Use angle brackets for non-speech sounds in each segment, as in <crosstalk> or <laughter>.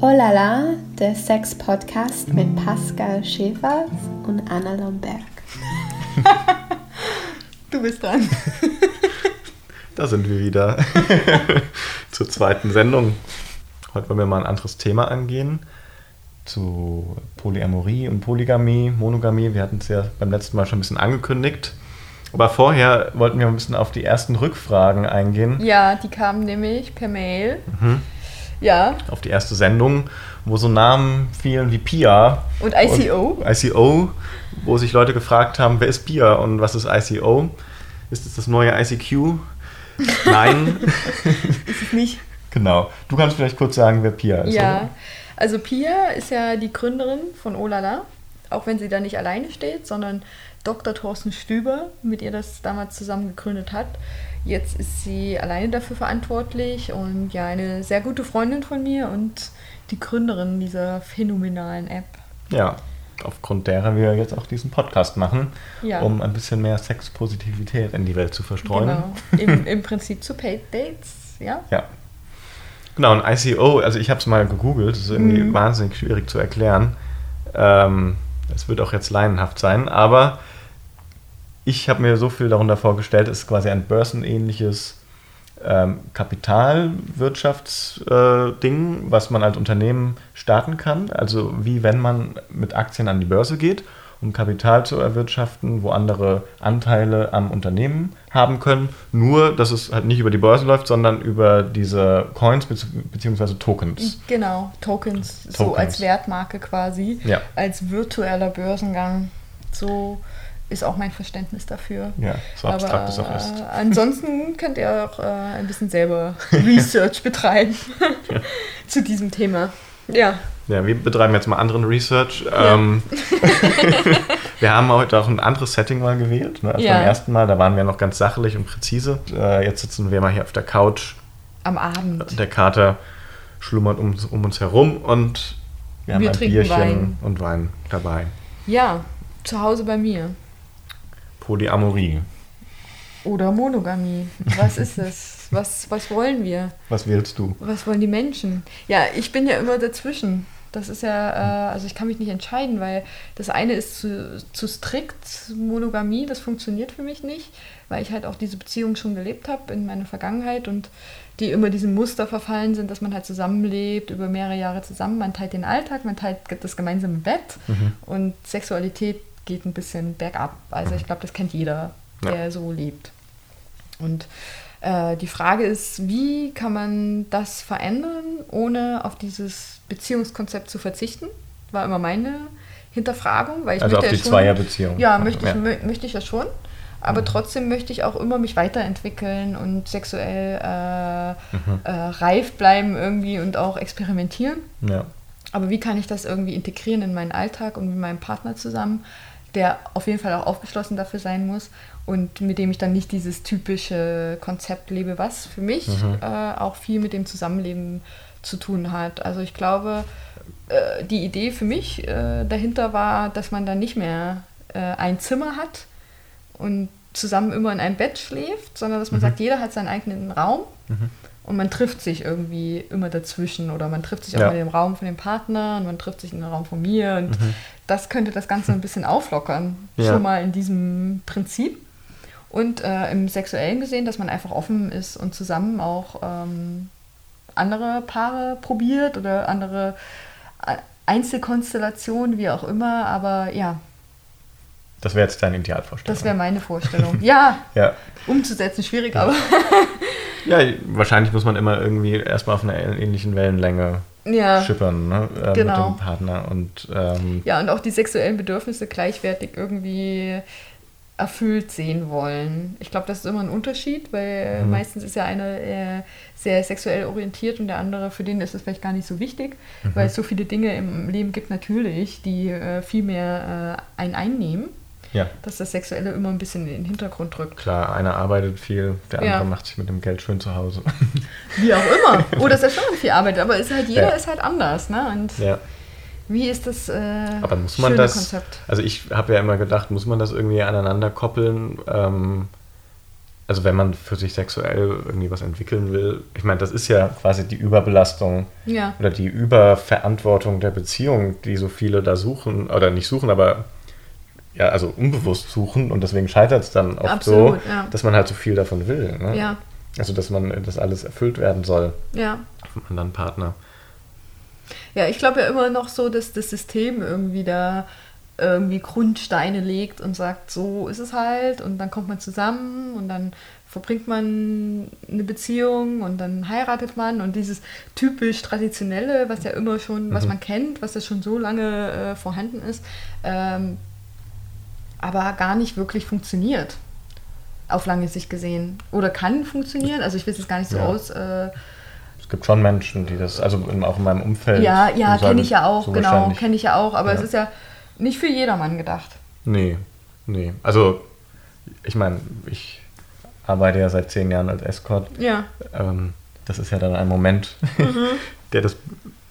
Oh la la, der Sex-Podcast mit Pascal Schäfer und Anna Lomberg. <laughs> du bist dran. <laughs> da sind wir wieder <laughs> zur zweiten Sendung. Heute wollen wir mal ein anderes Thema angehen zu Polyamorie und Polygamie, Monogamie. Wir hatten es ja beim letzten Mal schon ein bisschen angekündigt. Aber vorher wollten wir ein bisschen auf die ersten Rückfragen eingehen. Ja, die kamen nämlich per Mail. Mhm. Ja. Auf die erste Sendung, wo so Namen fielen wie Pia. Und ICO. Und ICO, wo sich Leute gefragt haben, wer ist Pia und was ist ICO? Ist es das neue ICQ? <laughs> Nein. ist es nicht. Genau. Du kannst vielleicht kurz sagen, wer Pia ist. Ja. Oder? Also Pia ist ja die Gründerin von Olala, auch wenn sie da nicht alleine steht, sondern Dr. Thorsten Stüber, mit ihr das damals zusammen gegründet hat. Jetzt ist sie alleine dafür verantwortlich und ja, eine sehr gute Freundin von mir und die Gründerin dieser phänomenalen App. Ja, aufgrund derer wir jetzt auch diesen Podcast machen, ja. um ein bisschen mehr Sexpositivität in die Welt zu verstreuen. Genau, im, <laughs> im Prinzip zu Paid Dates, ja? Ja. Genau, ein ICO, also ich habe es mal gegoogelt, das ist irgendwie mhm. wahnsinnig schwierig zu erklären. Ähm, es wird auch jetzt leinenhaft sein, aber ich habe mir so viel darunter vorgestellt, es ist quasi ein börsenähnliches ähm, Kapitalwirtschaftsding, äh, was man als Unternehmen starten kann. Also wie wenn man mit Aktien an die Börse geht um Kapital zu erwirtschaften, wo andere Anteile am Unternehmen haben können. Nur, dass es halt nicht über die Börse läuft, sondern über diese Coins bzw. Tokens. Genau, Tokens, Tokens, so als Wertmarke quasi, ja. als virtueller Börsengang. So ist auch mein Verständnis dafür. Ja, so abstrakt es auch ist. Äh, ansonsten könnt ihr auch äh, ein bisschen selber <laughs> Research betreiben <laughs> zu diesem Thema. Ja. Ja, wir betreiben jetzt mal anderen Research. Ja. Ähm, <laughs> wir haben heute auch ein anderes Setting mal gewählt. Ne, als ja. beim ersten Mal, da waren wir noch ganz sachlich und präzise. Äh, jetzt sitzen wir mal hier auf der Couch. Am Abend. Der Kater schlummert um, um uns herum und wir haben wir ein Bierchen Wein. und Wein dabei. Ja, zu Hause bei mir. Polyamorie. Oder Monogamie. Was ist <laughs> es? Was, was wollen wir? Was wählst du? Was wollen die Menschen? Ja, ich bin ja immer dazwischen. Das ist ja, äh, also ich kann mich nicht entscheiden, weil das eine ist zu, zu strikt, Monogamie, das funktioniert für mich nicht, weil ich halt auch diese Beziehung schon gelebt habe in meiner Vergangenheit und die immer diesem Muster verfallen sind, dass man halt zusammenlebt, über mehrere Jahre zusammen, man teilt den Alltag, man teilt das gemeinsame Bett mhm. und Sexualität geht ein bisschen bergab. Also ich glaube, das kennt jeder, der ja. so lebt. Und äh, die Frage ist, wie kann man das verändern, ohne auf dieses Beziehungskonzept zu verzichten? War immer meine Hinterfragung. Weil ich also auf die ja Zweierbeziehung. Ja, möchte ich, ja. möchte ich ja schon. Aber mhm. trotzdem möchte ich auch immer mich weiterentwickeln und sexuell äh, mhm. äh, reif bleiben irgendwie und auch experimentieren. Ja. Aber wie kann ich das irgendwie integrieren in meinen Alltag und mit meinem Partner zusammen, der auf jeden Fall auch aufgeschlossen dafür sein muss und mit dem ich dann nicht dieses typische Konzept lebe, was für mich mhm. äh, auch viel mit dem Zusammenleben zu tun hat. Also ich glaube, äh, die Idee für mich äh, dahinter war, dass man dann nicht mehr äh, ein Zimmer hat und zusammen immer in einem Bett schläft, sondern dass man mhm. sagt, jeder hat seinen eigenen Raum mhm. und man trifft sich irgendwie immer dazwischen oder man trifft sich auch ja. in dem Raum von dem Partner und man trifft sich in dem Raum von mir und mhm. Das könnte das Ganze ein bisschen auflockern, ja. schon mal in diesem Prinzip. Und äh, im Sexuellen gesehen, dass man einfach offen ist und zusammen auch ähm, andere Paare probiert oder andere äh, Einzelkonstellationen, wie auch immer. Aber ja. Das wäre jetzt deine Idealvorstellung. Das wäre meine Vorstellung. <laughs> Ja, ja. umzusetzen schwierig, ja. aber. ja, wahrscheinlich muss man immer irgendwie erstmal auf einer ähnlichen Wellenlänge ja, schippern ne? Äh, genau. mit dem Partner. Und, ähm, ja, und auch die sexuellen Bedürfnisse gleichwertig irgendwie erfüllt sehen wollen. Ich glaube, das ist immer ein Unterschied, weil mhm. meistens ist ja einer äh, sehr sexuell orientiert und der andere, für den ist es vielleicht gar nicht so wichtig, mhm. weil es so viele Dinge im Leben gibt natürlich, die äh, viel mehr äh, einen einnehmen. Ja. Dass das Sexuelle immer ein bisschen in den Hintergrund rückt. Klar, einer arbeitet viel, der andere ja. macht sich mit dem Geld schön zu Hause. <laughs> Wie auch immer. Oder dass er schon viel arbeitet, aber ist halt, jeder ja. ist halt anders. Ne? Und ja. Wie ist das äh, Aber muss man das, Konzept? Also ich habe ja immer gedacht, muss man das irgendwie aneinander koppeln? Ähm, also wenn man für sich sexuell irgendwie was entwickeln will, ich meine, das ist ja quasi die Überbelastung ja. oder die Überverantwortung der Beziehung, die so viele da suchen, oder nicht suchen, aber ja, also unbewusst suchen und deswegen scheitert es dann oft Absolut, so, ja. dass man halt so viel davon will. Ne? Ja. Also dass man das alles erfüllt werden soll ja. vom anderen Partner. Ja, ich glaube ja immer noch so, dass das System irgendwie da irgendwie Grundsteine legt und sagt, so ist es halt und dann kommt man zusammen und dann verbringt man eine Beziehung und dann heiratet man und dieses typisch traditionelle, was ja immer schon, mhm. was man kennt, was ja schon so lange äh, vorhanden ist, ähm, aber gar nicht wirklich funktioniert. Auf lange Sicht gesehen. Oder kann funktionieren. Also ich will es gar nicht so ja. aus. Äh, es gibt schon Menschen, die das, also auch in meinem Umfeld. Ja, ja, kenne ich ja auch, so genau, kenne ich ja auch. Aber ja. es ist ja nicht für jedermann gedacht. Nee, nee. Also ich meine, ich arbeite ja seit zehn Jahren als Escort. Ja. Ähm, das ist ja dann ein Moment, mhm. <laughs> der das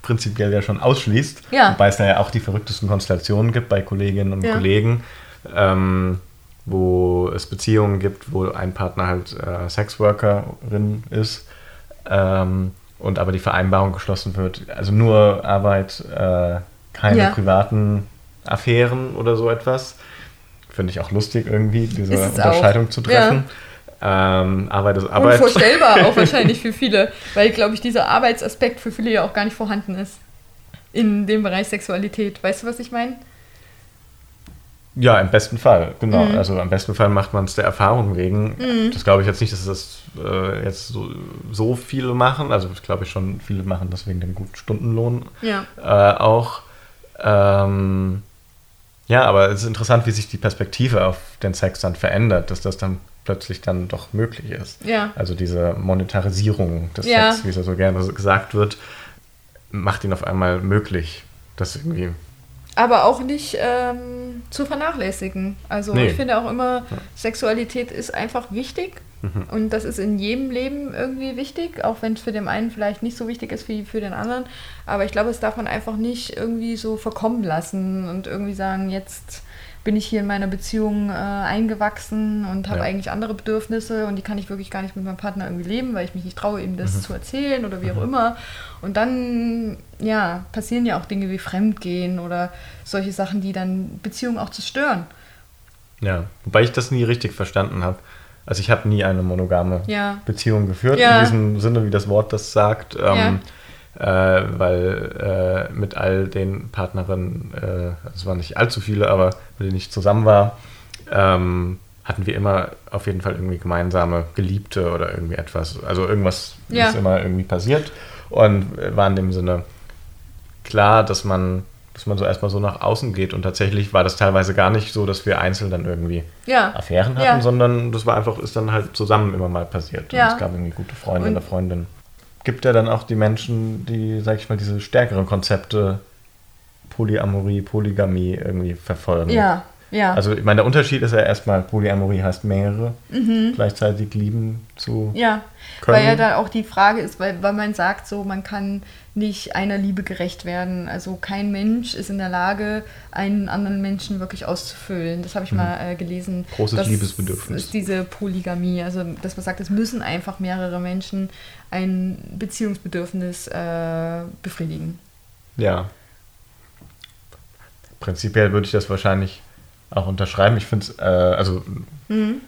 prinzipiell ja schon ausschließt. Ja. Wobei es da ja auch die verrücktesten Konstellationen gibt bei Kolleginnen und ja. Kollegen ähm, wo es Beziehungen gibt, wo ein Partner halt äh, Sexworkerin ist ähm, und aber die Vereinbarung geschlossen wird, also nur Arbeit, äh, keine ja. privaten Affären oder so etwas. Finde ich auch lustig irgendwie, diese Unterscheidung auch. zu treffen. Ja. Ähm, Arbeit ist Arbeit. Unvorstellbar <laughs> auch wahrscheinlich für viele, weil, glaube ich, dieser Arbeitsaspekt für viele ja auch gar nicht vorhanden ist in dem Bereich Sexualität. Weißt du, was ich meine? Ja, im besten Fall, genau. Mhm. Also im besten Fall macht man es der Erfahrung wegen. Mhm. Das glaube ich jetzt nicht, dass das äh, jetzt so, so, viele machen. Also das glaube ich schon, viele machen das wegen dem guten Stundenlohn ja. äh, auch. Ähm, ja, aber es ist interessant, wie sich die Perspektive auf den Sex dann verändert, dass das dann plötzlich dann doch möglich ist. Ja. Also diese Monetarisierung des ja. Sex, wie es ja so gerne gesagt wird, macht ihn auf einmal möglich, das irgendwie aber auch nicht ähm, zu vernachlässigen. Also nee. ich finde auch immer, Sexualität ist einfach wichtig mhm. und das ist in jedem Leben irgendwie wichtig, auch wenn es für den einen vielleicht nicht so wichtig ist wie für den anderen. Aber ich glaube, es darf man einfach nicht irgendwie so verkommen lassen und irgendwie sagen, jetzt bin ich hier in meiner Beziehung äh, eingewachsen und habe ja. eigentlich andere Bedürfnisse und die kann ich wirklich gar nicht mit meinem Partner irgendwie leben, weil ich mich nicht traue, ihm das mhm. zu erzählen oder wie auch mhm. immer. Und dann, ja, passieren ja auch Dinge wie Fremdgehen oder solche Sachen, die dann Beziehungen auch zerstören. Ja, wobei ich das nie richtig verstanden habe. Also ich habe nie eine monogame ja. Beziehung geführt, ja. in diesem Sinne, wie das Wort das sagt. Ähm, äh, weil äh, mit all den Partnerinnen, äh, es waren nicht allzu viele, aber mit denen ich zusammen war, ähm, hatten wir immer auf jeden Fall irgendwie gemeinsame Geliebte oder irgendwie etwas. Also irgendwas ja. ist immer irgendwie passiert und war in dem Sinne klar, dass man, dass man so erstmal so nach außen geht und tatsächlich war das teilweise gar nicht so, dass wir einzeln dann irgendwie ja. Affären hatten, ja. sondern das war einfach, ist dann halt zusammen immer mal passiert. Und es gab irgendwie gute Freunde oder Freundinnen gibt ja dann auch die Menschen, die, sag ich mal, diese stärkeren Konzepte Polyamorie, Polygamie irgendwie verfolgen. Ja, ja. Also ich meine, der Unterschied ist ja erstmal, Polyamorie heißt mehrere mhm. gleichzeitig lieben zu ja, können. Weil ja da auch die Frage ist, weil, weil man sagt so, man kann nicht einer Liebe gerecht werden. Also kein Mensch ist in der Lage, einen anderen Menschen wirklich auszufüllen. Das habe ich mhm. mal äh, gelesen. Großes das Liebesbedürfnis. ist diese Polygamie. Also dass man sagt, es müssen einfach mehrere Menschen ein Beziehungsbedürfnis äh, befriedigen. Ja. Prinzipiell würde ich das wahrscheinlich auch unterschreiben. Ich finde es, äh, also mhm.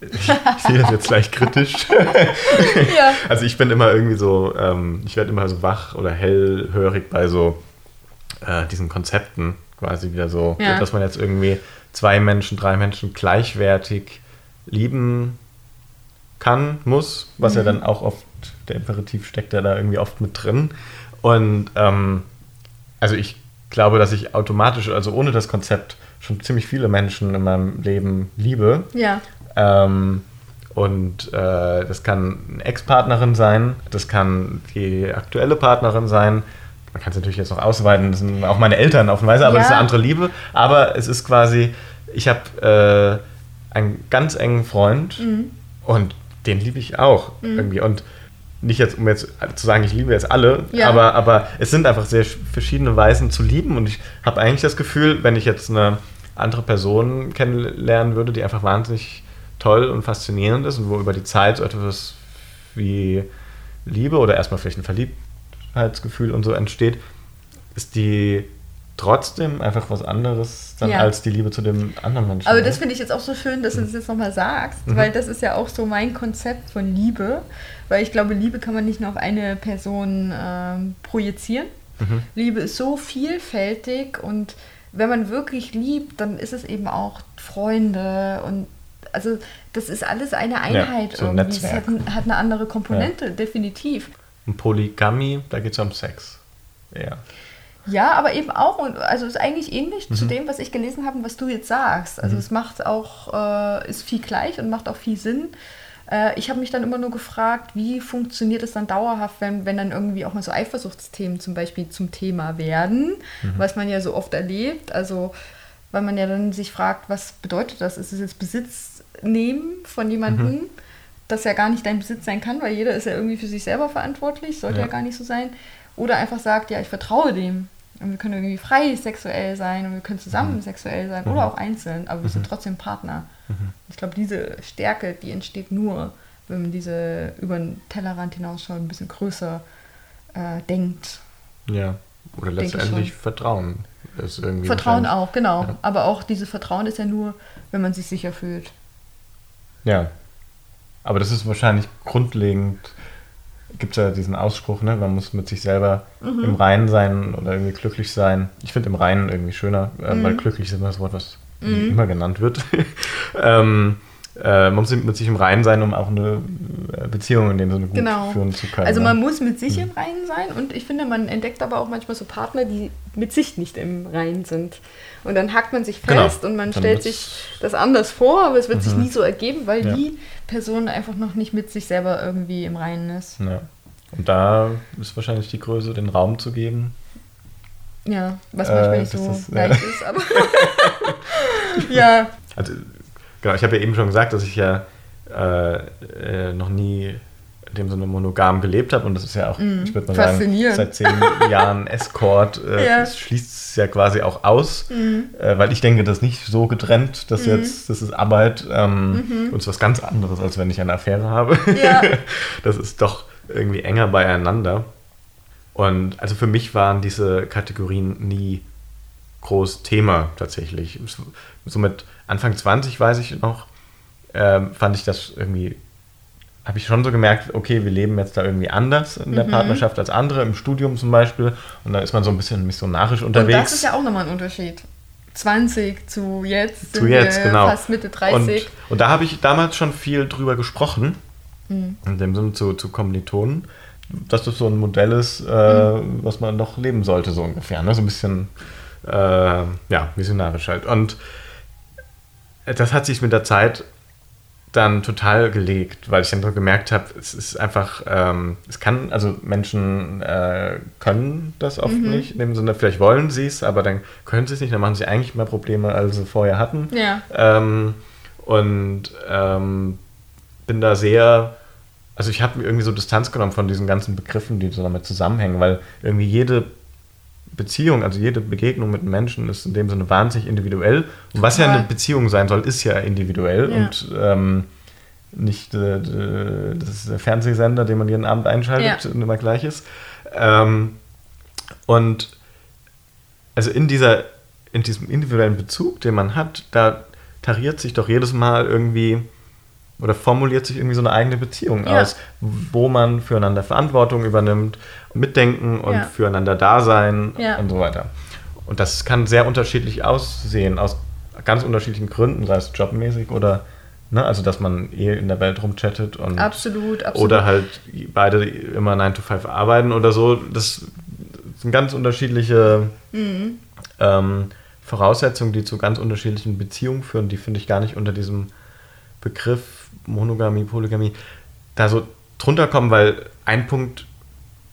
ich, ich, sehe das jetzt gleich kritisch. <laughs> ja. Also ich bin immer irgendwie so, ähm, ich werde immer so wach oder hellhörig bei so äh, diesen Konzepten quasi wieder so, ja. dass man jetzt irgendwie zwei Menschen, drei Menschen gleichwertig lieben kann, muss, was mhm. ja dann auch oft, der Imperativ steckt ja da irgendwie oft mit drin. Und ähm, also ich glaube, dass ich automatisch, also ohne das Konzept, schon ziemlich viele Menschen in meinem Leben liebe. Ja. Ähm, und äh, das kann eine Ex-Partnerin sein, das kann die aktuelle Partnerin sein. Man kann es natürlich jetzt noch ausweiten, das sind auch meine Eltern auf eine Weise, aber ja. das ist eine andere Liebe. Aber es ist quasi, ich habe äh, einen ganz engen Freund mhm. und den liebe ich auch mhm. irgendwie. Und nicht jetzt, um jetzt zu sagen, ich liebe jetzt alle, ja. aber, aber es sind einfach sehr verschiedene Weisen zu lieben. Und ich habe eigentlich das Gefühl, wenn ich jetzt eine andere Person kennenlernen würde, die einfach wahnsinnig toll und faszinierend ist und wo über die Zeit so etwas wie Liebe oder erstmal vielleicht ein Verliebtheitsgefühl und so entsteht, ist die trotzdem einfach was anderes dann ja. als die Liebe zu dem anderen Menschen. Aber das finde ich jetzt auch so schön, dass du das jetzt nochmal sagst, mhm. weil das ist ja auch so mein Konzept von Liebe, weil ich glaube, Liebe kann man nicht nur auf eine Person ähm, projizieren. Mhm. Liebe ist so vielfältig und wenn man wirklich liebt, dann ist es eben auch Freunde und also das ist alles eine Einheit ja, so irgendwie. Es hat, hat, eine andere Komponente, ja. definitiv. Und Polygamie, da geht es um Sex. Ja. Ja, aber eben auch, also ist eigentlich ähnlich mhm. zu dem, was ich gelesen habe und was du jetzt sagst. Also mhm. es macht auch, äh, ist viel gleich und macht auch viel Sinn. Äh, ich habe mich dann immer nur gefragt, wie funktioniert es dann dauerhaft, wenn, wenn dann irgendwie auch mal so Eifersuchtsthemen zum Beispiel zum Thema werden, mhm. was man ja so oft erlebt. Also weil man ja dann sich fragt, was bedeutet das? Ist es jetzt Besitz nehmen von jemandem? Mhm. das ja gar nicht dein Besitz sein kann, weil jeder ist ja irgendwie für sich selber verantwortlich, sollte ja, ja gar nicht so sein. Oder einfach sagt, ja, ich vertraue dem. Und wir können irgendwie frei sexuell sein und wir können zusammen mhm. sexuell sein mhm. oder auch einzeln, aber wir sind mhm. trotzdem Partner. Mhm. Ich glaube, diese Stärke, die entsteht nur, wenn man diese über den Tellerrand hinaus schon ein bisschen größer äh, denkt. Ja, oder letztendlich Vertrauen ist irgendwie. Vertrauen auch, genau. Ja. Aber auch dieses Vertrauen ist ja nur, wenn man sich sicher fühlt. Ja. Aber das ist wahrscheinlich grundlegend gibt es ja diesen Ausspruch, ne? man muss mit sich selber mhm. im Reinen sein oder irgendwie glücklich sein. Ich finde im Reinen irgendwie schöner, äh, mhm. weil glücklich ist immer das Wort, was mhm. immer genannt wird. <laughs> ähm, äh, man muss mit sich im Reinen sein, um auch eine äh, Beziehung in dem Sinne gut genau. führen zu können. Also ne? man muss mit sich mhm. im Reinen sein und ich finde, man entdeckt aber auch manchmal so Partner, die mit sich nicht im Reinen sind. Und dann hackt man sich genau. fest genau. und man dann stellt sich das anders vor, aber es wird mhm. sich nie so ergeben, weil ja. die Person einfach noch nicht mit sich selber irgendwie im Reinen ist. Ja. Und da ist wahrscheinlich die Größe, den Raum zu geben. Ja, was manchmal äh, nicht so ist, leicht ja. ist, aber <laughs> ja. Also, genau, ich habe ja eben schon gesagt, dass ich ja äh, äh, noch nie in dem Sinne monogam gelebt habe und das ist ja auch, mm, ich würde mal sagen, seit zehn <laughs> Jahren Escort äh, ja. schließt es ja quasi auch aus, mm. äh, weil ich denke, das ist nicht so getrennt, dass mm. jetzt, das ist Arbeit ähm, -hmm. und ist was ganz anderes, als wenn ich eine Affäre habe. Ja. <laughs> das ist doch irgendwie enger beieinander. Und also für mich waren diese Kategorien nie groß Thema tatsächlich. So mit Anfang 20 weiß ich noch, äh, fand ich das irgendwie habe ich schon so gemerkt, okay, wir leben jetzt da irgendwie anders in der mhm. Partnerschaft als andere, im Studium zum Beispiel. Und da ist man so ein bisschen missionarisch unterwegs. Und das ist ja auch nochmal ein Unterschied. 20 zu jetzt, zu jetzt genau. fast Mitte 30. Und, und da habe ich damals schon viel drüber gesprochen, mhm. in dem Sinne zu, zu Kommilitonen, dass das so ein Modell ist, äh, mhm. was man noch leben sollte, so ungefähr. Ne? So ein bisschen, äh, ja, missionarisch halt. Und das hat sich mit der Zeit dann total gelegt, weil ich dann so gemerkt habe, es ist einfach, ähm, es kann, also Menschen äh, können das oft mhm. nicht, in dem Sinne, vielleicht wollen sie es, aber dann können sie es nicht, dann machen sie eigentlich mehr Probleme, als sie vorher hatten. Ja. Ähm, und ähm, bin da sehr, also ich habe mir irgendwie so Distanz genommen von diesen ganzen Begriffen, die so damit zusammenhängen, weil irgendwie jede Beziehung, also jede Begegnung mit Menschen ist in dem Sinne wahnsinnig individuell. Und was ja eine Beziehung sein soll, ist ja individuell ja. und ähm, nicht äh, das ist der Fernsehsender, den man jeden Abend einschaltet ja. und immer gleich ist. Ähm, und also in dieser, in diesem individuellen Bezug, den man hat, da tariert sich doch jedes Mal irgendwie oder formuliert sich irgendwie so eine eigene Beziehung ja. aus, wo man füreinander Verantwortung übernimmt, mitdenken und ja. füreinander da sein ja. und so weiter. Und das kann sehr unterschiedlich aussehen, aus ganz unterschiedlichen Gründen, sei es jobmäßig oder, ne, also dass man eh in der Welt rumchattet und absolut, absolut. oder halt beide immer 9 to 5 arbeiten oder so. Das sind ganz unterschiedliche mhm. ähm, Voraussetzungen, die zu ganz unterschiedlichen Beziehungen führen, die finde ich gar nicht unter diesem Begriff Monogamie, Polygamie da so drunter kommen, weil ein Punkt,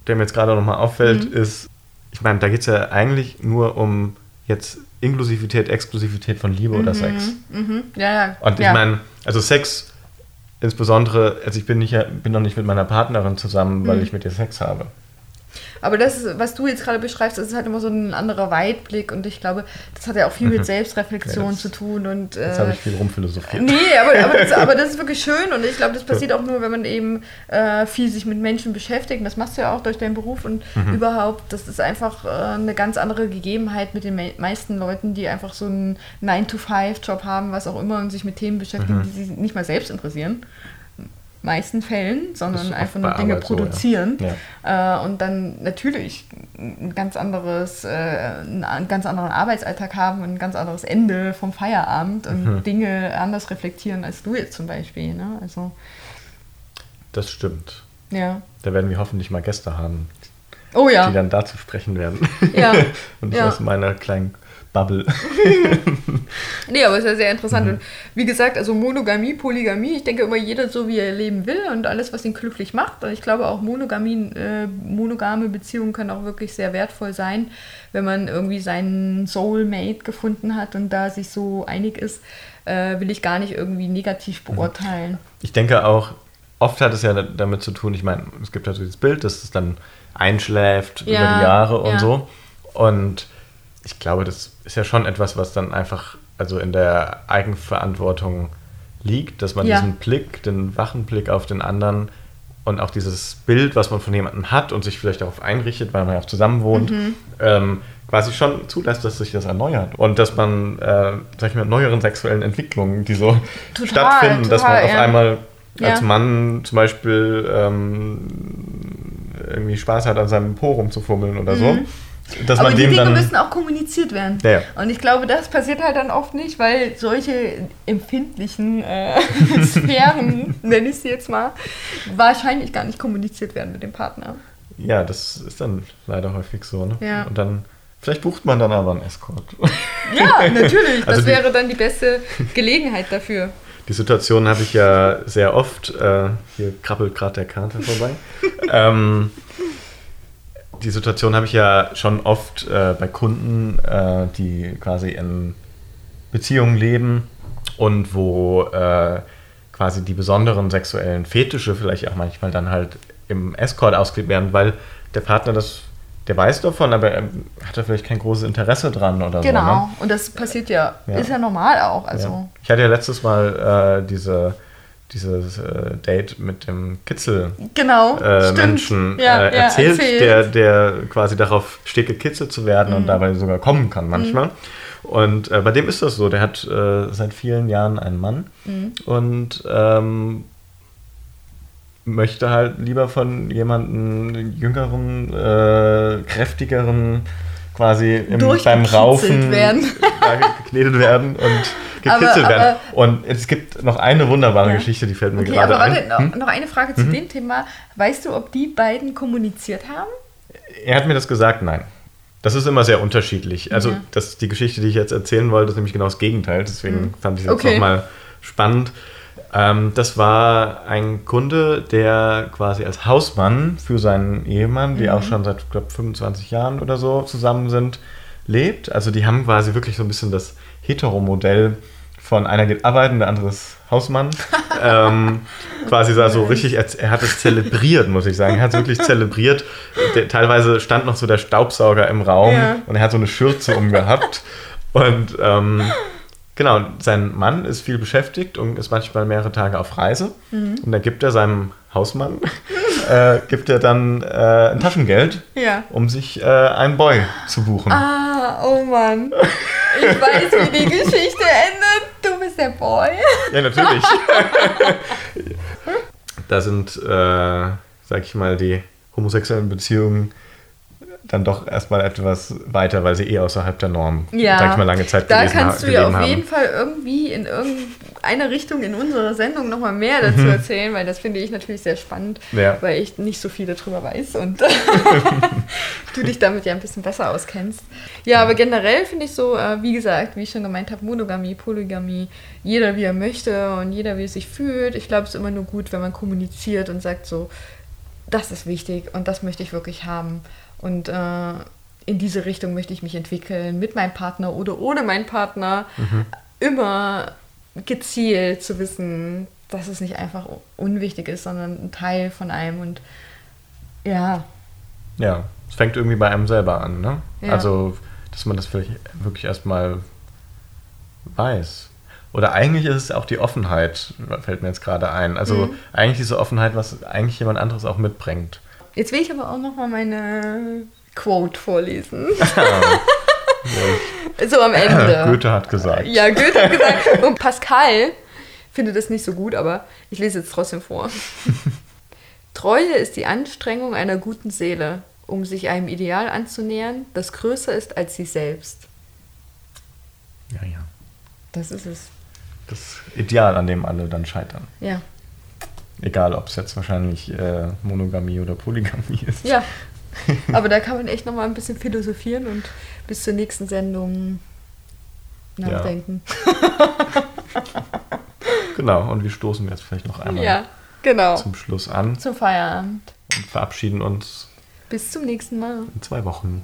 der mir jetzt gerade nochmal auffällt, mhm. ist, ich meine, da geht es ja eigentlich nur um jetzt Inklusivität, Exklusivität von Liebe mhm. oder Sex. Mhm. Ja, ja. Und ich ja. meine, also Sex insbesondere, also ich bin, nicht, bin noch nicht mit meiner Partnerin zusammen, weil mhm. ich mit ihr Sex habe. Aber das, was du jetzt gerade beschreibst, das ist halt immer so ein anderer Weitblick und ich glaube, das hat ja auch viel mit Selbstreflexion ja, zu tun. Und, äh, jetzt habe ich viel rumphilosophiert. Nee, aber, aber, das, <laughs> aber das ist wirklich schön und ich glaube, das passiert auch nur, wenn man eben äh, viel sich mit Menschen beschäftigt. Und das machst du ja auch durch deinen Beruf und mhm. überhaupt, das ist einfach äh, eine ganz andere Gegebenheit mit den me meisten Leuten, die einfach so einen 9-to-5-Job haben, was auch immer, und sich mit Themen beschäftigen, mhm. die sie nicht mal selbst interessieren meisten Fällen, sondern einfach nur Dinge produzieren. So, ja. äh, und dann natürlich ein ganz anderes, äh, einen ganz anderen Arbeitsalltag haben und ein ganz anderes Ende vom Feierabend und mhm. Dinge anders reflektieren als du jetzt zum Beispiel. Ne? Also, das stimmt. Ja. Da werden wir hoffentlich mal Gäste haben, oh, ja. die dann dazu sprechen werden. Ja. <laughs> und nicht ja. aus meiner kleinen Bubble. <laughs> nee, aber es ist ja sehr interessant. Mhm. Und wie gesagt, also Monogamie, Polygamie, ich denke immer jeder so, wie er leben will und alles, was ihn glücklich macht. Und ich glaube auch Monogamie, äh, monogame Beziehungen können auch wirklich sehr wertvoll sein, wenn man irgendwie seinen Soulmate gefunden hat und da sich so einig ist, äh, will ich gar nicht irgendwie negativ mhm. beurteilen. Ich denke auch, oft hat es ja damit zu tun, ich meine, es gibt halt so dieses Bild, dass es dann einschläft ja, über die Jahre und ja. so. Und ich glaube, das ist ja schon etwas, was dann einfach also in der Eigenverantwortung liegt, dass man ja. diesen Blick, den wachen Blick auf den anderen und auch dieses Bild, was man von jemandem hat und sich vielleicht darauf einrichtet, weil man ja auch zusammen wohnt, mhm. ähm, quasi schon zulässt, dass sich das erneuert und dass man, äh, sag ich mal, neueren sexuellen Entwicklungen, die so total, stattfinden, total, dass man auf einmal als ja. Mann zum Beispiel ähm, irgendwie Spaß hat, an seinem Po rumzufummeln oder mhm. so dass Aber man die Dinge müssen auch kommuniziert werden. Ja. Und ich glaube, das passiert halt dann oft nicht, weil solche empfindlichen äh, <laughs> Sphären, nenne ich sie jetzt mal, wahrscheinlich gar nicht kommuniziert werden mit dem Partner. Ja, das ist dann leider häufig so. Ne? Ja. Und dann, vielleicht bucht man dann aber einen Escort. Ja, natürlich. <laughs> Also das die, wäre dann die beste Gelegenheit dafür. Die Situation habe ich ja sehr oft. Äh, hier krabbelt gerade der Kater vorbei. <laughs> ähm, die Situation habe ich ja schon oft äh, bei Kunden, äh, die quasi in Beziehungen leben und wo äh, quasi die besonderen sexuellen Fetische vielleicht auch manchmal dann halt im Escort ausgelebt werden, weil der Partner das, der weiß davon, aber er hat da vielleicht kein großes Interesse dran oder genau. so. Genau, ne? und das passiert ja, ja, ist ja normal auch. Also. Ja. Ich hatte ja letztes Mal äh, diese dieses äh, Date mit dem Kitzel genau, äh, Menschen ja, äh, erzählt, ja, erzählt, Der, der quasi darauf steht, gekitzelt zu werden mhm. und dabei sogar kommen kann manchmal. Mhm. Und äh, bei dem ist das so, der hat äh, seit vielen Jahren einen Mann mhm. und ähm, möchte halt lieber von jemandem jüngeren, äh, kräftigeren quasi im, beim Raufen werden. <laughs> geknetet werden und gekitzelt aber, werden. Und es gibt noch eine wunderbare ja. Geschichte, die fällt mir okay, gerade aber warte, ein. Hm? Noch eine Frage zu mhm. dem Thema. Weißt du, ob die beiden kommuniziert haben? Er hat mir das gesagt, nein. Das ist immer sehr unterschiedlich. Also ja. das, die Geschichte, die ich jetzt erzählen wollte, ist nämlich genau das Gegenteil. Deswegen mhm. fand ich es okay. jetzt nochmal spannend. Ähm, das war ein Kunde, der quasi als Hausmann für seinen Ehemann, die mhm. auch schon seit, glaube 25 Jahren oder so zusammen sind, lebt. Also die haben quasi wirklich so ein bisschen das Heteromodell von einer geht arbeiten, der andere ist Hausmann. <laughs> ähm, quasi sah so richtig, er, er, hat es zelebriert, muss ich sagen. Er hat es wirklich zelebriert. Der, teilweise stand noch so der Staubsauger im Raum ja. und er hat so eine Schürze umgehabt. Und ähm, genau, sein Mann ist viel beschäftigt und ist manchmal mehrere Tage auf Reise. Mhm. Und dann gibt er seinem Hausmann, <laughs> äh, gibt er dann äh, ein Taschengeld, ja. um sich äh, einen Boy zu buchen. Ah, oh Mann. Ich weiß, wie die Geschichte endet. Du bist der Boy. Ja, natürlich. <laughs> da sind, äh, sag ich mal, die homosexuellen Beziehungen dann doch erstmal etwas weiter, weil sie eh außerhalb der Norm, ja, sag ich mal, lange Zeit da kannst du ja auf haben. jeden Fall irgendwie in irgendeine Richtung in unserer Sendung nochmal mehr dazu mhm. erzählen, weil das finde ich natürlich sehr spannend, ja. weil ich nicht so viel darüber weiß und <laughs> du dich damit ja ein bisschen besser auskennst. Ja, aber generell finde ich so, äh, wie gesagt, wie ich schon gemeint habe, Monogamie, Polygamie, jeder wie er möchte und jeder wie er sich fühlt. Ich glaube, es ist immer nur gut, wenn man kommuniziert und sagt so, das ist wichtig und das möchte ich wirklich haben. Und äh, in diese Richtung möchte ich mich entwickeln, mit meinem Partner oder ohne meinen Partner. Mhm. Immer gezielt zu wissen, dass es nicht einfach unwichtig ist, sondern ein Teil von einem. Und ja, Ja, es fängt irgendwie bei einem selber an, ne? Ja. Also, dass man das vielleicht wirklich erstmal weiß. Oder eigentlich ist es auch die Offenheit, fällt mir jetzt gerade ein. Also mhm. eigentlich diese Offenheit, was eigentlich jemand anderes auch mitbringt. Jetzt will ich aber auch noch mal meine Quote vorlesen. <laughs> so am Ende. <laughs> Goethe hat gesagt. Ja, Goethe hat gesagt. Und Pascal findet das nicht so gut, aber ich lese jetzt trotzdem vor. <laughs> Treue ist die Anstrengung einer guten Seele, um sich einem Ideal anzunähern, das größer ist als sie selbst. Ja, ja. Das ist es. Das Ideal, an dem alle dann scheitern. Ja. Egal, ob es jetzt wahrscheinlich äh, Monogamie oder Polygamie ist. Ja. <laughs> Aber da kann man echt nochmal ein bisschen philosophieren und bis zur nächsten Sendung nachdenken. Ja. <laughs> genau, und wir stoßen jetzt vielleicht noch einmal ja, genau. zum Schluss an. Zum Feierabend. Und verabschieden uns. Bis zum nächsten Mal. In zwei Wochen.